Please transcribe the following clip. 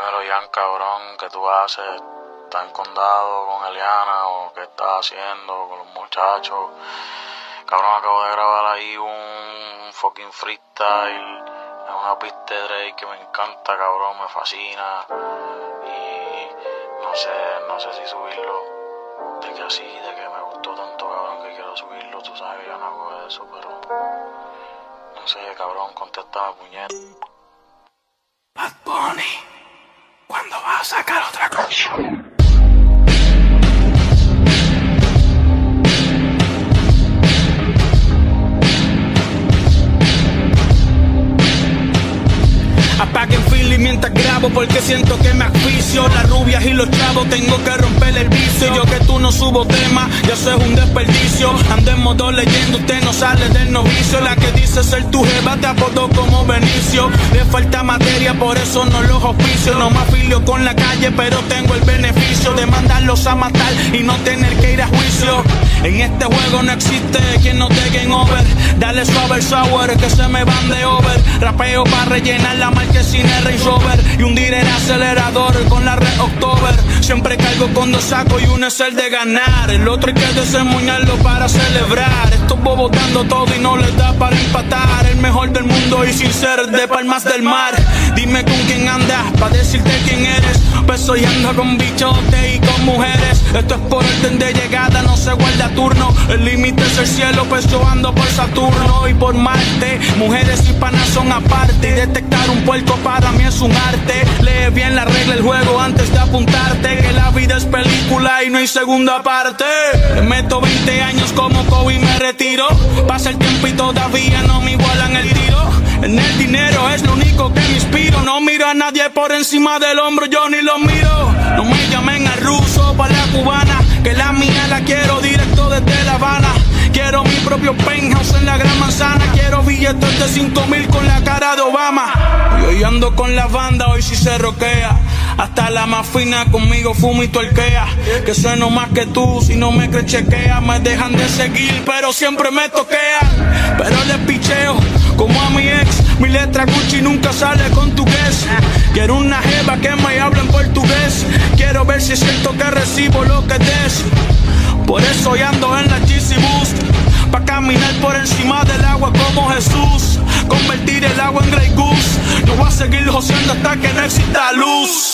Dímelo, Ian, cabrón, ¿qué tú haces? ¿Estás en condado con Eliana o qué estás haciendo con los muchachos? Cabrón, acabo de grabar ahí un fucking freestyle una pista de Drake que me encanta, cabrón, me fascina. Y no sé, no sé si subirlo. De que así, de que me gustó tanto, cabrón, que quiero subirlo. Tú sabes que yo no hago eso, pero... No sé, cabrón, contéstame, puñet. Bad Bunny, ¿cuándo vas a sacar otra canción? Apaguen Philly mientras grabo porque siento que me asfixio. Las rubias y los chavos tengo que romper el vicio. Yo que tú no subo tema, ya eso es un desperdicio. Ando en modo leyendo, usted no sale del novicio. La que dice ser tu jeva te Le falta materia, por eso no los oficio No me afilio con la calle, pero tengo el beneficio De mandarlos a matar y no tener que ir a juicio En este juego no existe quien no te game over Dale suave sour que se me van de over Rapeo para rellenar la marca que sin el Range Rover y hundir el acelerador con la Red October. Siempre caigo con dos sacos y uno es el de ganar. El otro hay que desemboñarlo para celebrar. Estos bobos todo y no les da para empatar. Mejor del mundo y sin ser de palmas del mar. Dime con quién andas para decirte quién eres. Pues soy ando con bichotes y con mujeres. Esto es por orden de llegada, no se guarda turno. El límite es el cielo, pues yo ando por Saturno y por Marte. Mujeres y panas son aparte. Y detectar un puerto para mí es un arte. Lee bien la regla del juego antes de apuntarte. Que la vida es película y no hay segunda parte. Me meto 20 años como Kobe y me retiro. Pasa el tiempo y todavía no me igualan el tiro. En el dinero es lo único que me inspiro. No miro a nadie por encima del hombro, yo ni lo miro. No me llamen al ruso para la cubana. Que la mía la quiero Quiero mi propio penthouse en la gran manzana. Quiero billetes de 5 mil con la cara de Obama. Y hoy ando con la banda, hoy sí se roquea. Hasta la más fina conmigo fumo y tuerquea. Que sueno más que tú, si no me crees chequea. Me dejan de seguir, pero siempre me toquea. Pero les picheo, como a mi ex. Mi letra Gucci nunca sale con tu guess. Quiero una jeva que me hable en portugués. Quiero ver si siento que recibo lo que des. Por eso hoy ando en la GC Boost. Pa' caminar por encima del agua como Jesús. Convertir el agua en Grey Goose. No voy a seguir joseando hasta que no luz.